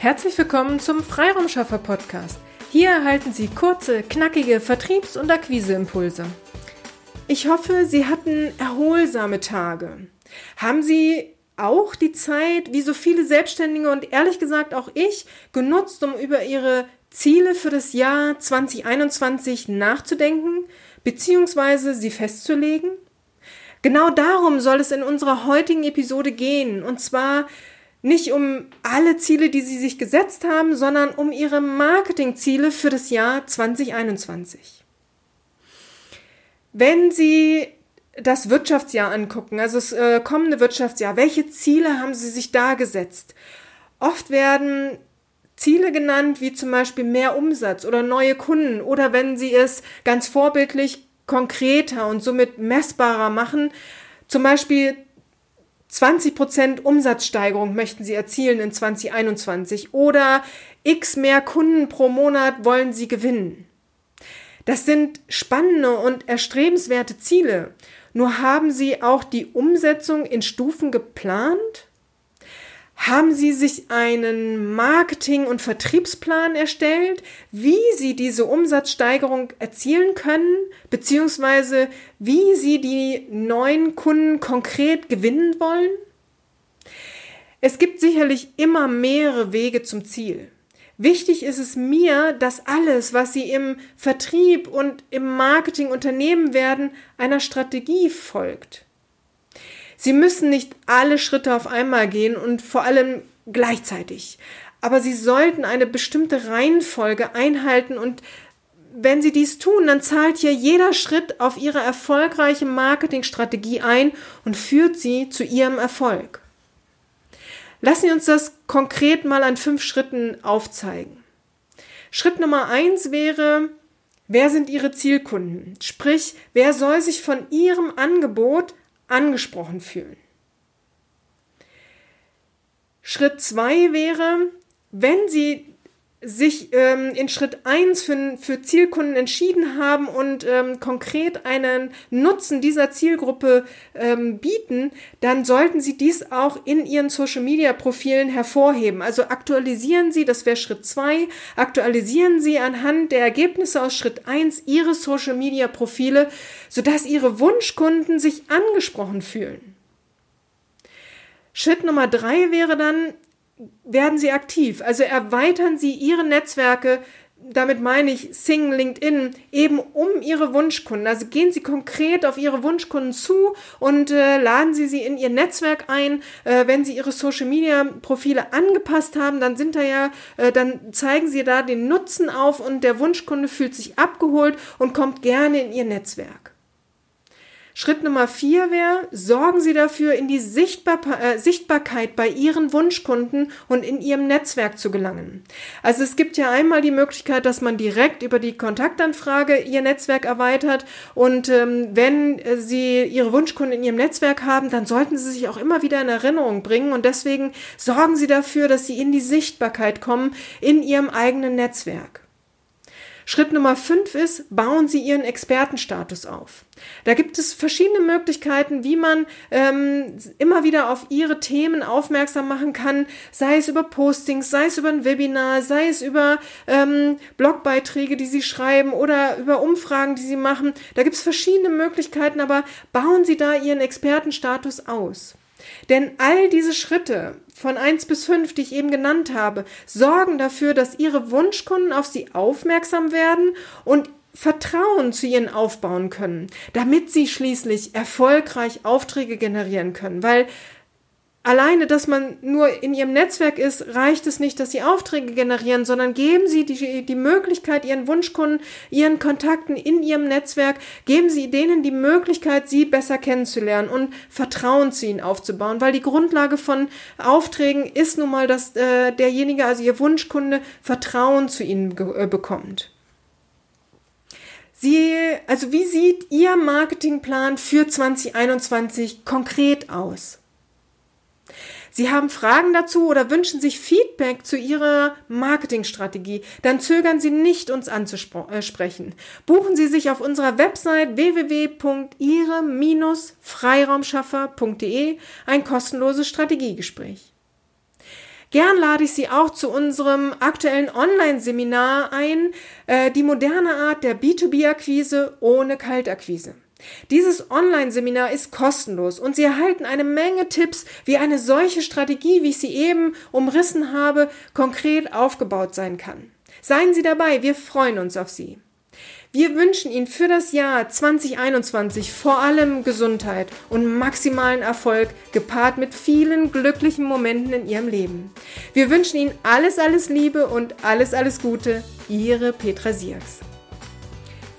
Herzlich willkommen zum Freiraumschaffer Podcast. Hier erhalten Sie kurze, knackige Vertriebs- und Akquiseimpulse. Ich hoffe, Sie hatten erholsame Tage. Haben Sie auch die Zeit, wie so viele Selbstständige und ehrlich gesagt auch ich, genutzt, um über Ihre Ziele für das Jahr 2021 nachzudenken bzw. sie festzulegen? Genau darum soll es in unserer heutigen Episode gehen. Und zwar nicht um alle Ziele, die sie sich gesetzt haben, sondern um ihre Marketingziele für das Jahr 2021. Wenn Sie das Wirtschaftsjahr angucken, also das äh, kommende Wirtschaftsjahr, welche Ziele haben Sie sich da gesetzt? Oft werden Ziele genannt, wie zum Beispiel mehr Umsatz oder neue Kunden oder wenn Sie es ganz vorbildlich konkreter und somit messbarer machen, zum Beispiel 20% Umsatzsteigerung möchten Sie erzielen in 2021 oder x mehr Kunden pro Monat wollen Sie gewinnen. Das sind spannende und erstrebenswerte Ziele. Nur haben Sie auch die Umsetzung in Stufen geplant? Haben Sie sich einen Marketing- und Vertriebsplan erstellt, wie Sie diese Umsatzsteigerung erzielen können, beziehungsweise wie Sie die neuen Kunden konkret gewinnen wollen? Es gibt sicherlich immer mehrere Wege zum Ziel. Wichtig ist es mir, dass alles, was Sie im Vertrieb und im Marketing unternehmen werden, einer Strategie folgt. Sie müssen nicht alle Schritte auf einmal gehen und vor allem gleichzeitig. Aber Sie sollten eine bestimmte Reihenfolge einhalten und wenn Sie dies tun, dann zahlt hier jeder Schritt auf Ihre erfolgreiche Marketingstrategie ein und führt Sie zu Ihrem Erfolg. Lassen Sie uns das konkret mal an fünf Schritten aufzeigen. Schritt Nummer eins wäre, wer sind Ihre Zielkunden? Sprich, wer soll sich von Ihrem Angebot angesprochen fühlen. Schritt zwei wäre, wenn Sie sich ähm, in Schritt eins für, für Zielkunden entschieden haben und ähm, konkret einen Nutzen dieser Zielgruppe ähm, bieten, dann sollten Sie dies auch in Ihren Social-Media-Profilen hervorheben. Also aktualisieren Sie, das wäre Schritt zwei, aktualisieren Sie anhand der Ergebnisse aus Schritt eins Ihre Social-Media-Profile, sodass Ihre Wunschkunden sich angesprochen fühlen. Schritt Nummer drei wäre dann, werden Sie aktiv. Also erweitern Sie Ihre Netzwerke, damit meine ich Sing, LinkedIn, eben um Ihre Wunschkunden. Also gehen Sie konkret auf Ihre Wunschkunden zu und äh, laden Sie sie in Ihr Netzwerk ein. Äh, wenn Sie Ihre Social-Media-Profile angepasst haben, dann sind da ja, äh, dann zeigen Sie da den Nutzen auf und der Wunschkunde fühlt sich abgeholt und kommt gerne in Ihr Netzwerk. Schritt Nummer vier wäre, sorgen Sie dafür, in die Sichtbar äh, Sichtbarkeit bei Ihren Wunschkunden und in Ihrem Netzwerk zu gelangen. Also es gibt ja einmal die Möglichkeit, dass man direkt über die Kontaktanfrage Ihr Netzwerk erweitert und ähm, wenn äh, Sie Ihre Wunschkunden in Ihrem Netzwerk haben, dann sollten Sie sich auch immer wieder in Erinnerung bringen und deswegen sorgen Sie dafür, dass Sie in die Sichtbarkeit kommen in Ihrem eigenen Netzwerk. Schritt Nummer fünf ist, bauen Sie Ihren Expertenstatus auf. Da gibt es verschiedene Möglichkeiten, wie man ähm, immer wieder auf Ihre Themen aufmerksam machen kann, sei es über Postings, sei es über ein Webinar, sei es über ähm, Blogbeiträge, die Sie schreiben oder über Umfragen, die Sie machen. Da gibt es verschiedene Möglichkeiten, aber bauen Sie da Ihren Expertenstatus aus. Denn all diese Schritte von 1 bis 5, die ich eben genannt habe, sorgen dafür, dass Ihre Wunschkunden auf Sie aufmerksam werden und Vertrauen zu ihnen aufbauen können, damit sie schließlich erfolgreich Aufträge generieren können. Weil alleine, dass man nur in ihrem Netzwerk ist, reicht es nicht, dass sie Aufträge generieren, sondern geben sie die, die Möglichkeit, ihren Wunschkunden, ihren Kontakten in ihrem Netzwerk, geben sie denen die Möglichkeit, sie besser kennenzulernen und Vertrauen zu ihnen aufzubauen, weil die Grundlage von Aufträgen ist nun mal, dass äh, derjenige, also ihr Wunschkunde, Vertrauen zu ihnen äh, bekommt. Sie, also wie sieht Ihr Marketingplan für 2021 konkret aus? Sie haben Fragen dazu oder wünschen sich Feedback zu Ihrer Marketingstrategie, dann zögern Sie nicht, uns anzusprechen. Buchen Sie sich auf unserer Website www.ihre-freiraumschaffer.de ein kostenloses Strategiegespräch. Gern lade ich Sie auch zu unserem aktuellen Online-Seminar ein, äh, die moderne Art der B2B-Akquise ohne Kaltakquise. Dieses Online-Seminar ist kostenlos und Sie erhalten eine Menge Tipps, wie eine solche Strategie, wie ich sie eben umrissen habe, konkret aufgebaut sein kann. Seien Sie dabei, wir freuen uns auf Sie. Wir wünschen Ihnen für das Jahr 2021 vor allem Gesundheit und maximalen Erfolg, gepaart mit vielen glücklichen Momenten in Ihrem Leben. Wir wünschen Ihnen alles, alles Liebe und alles, alles Gute. Ihre Petra Sierks.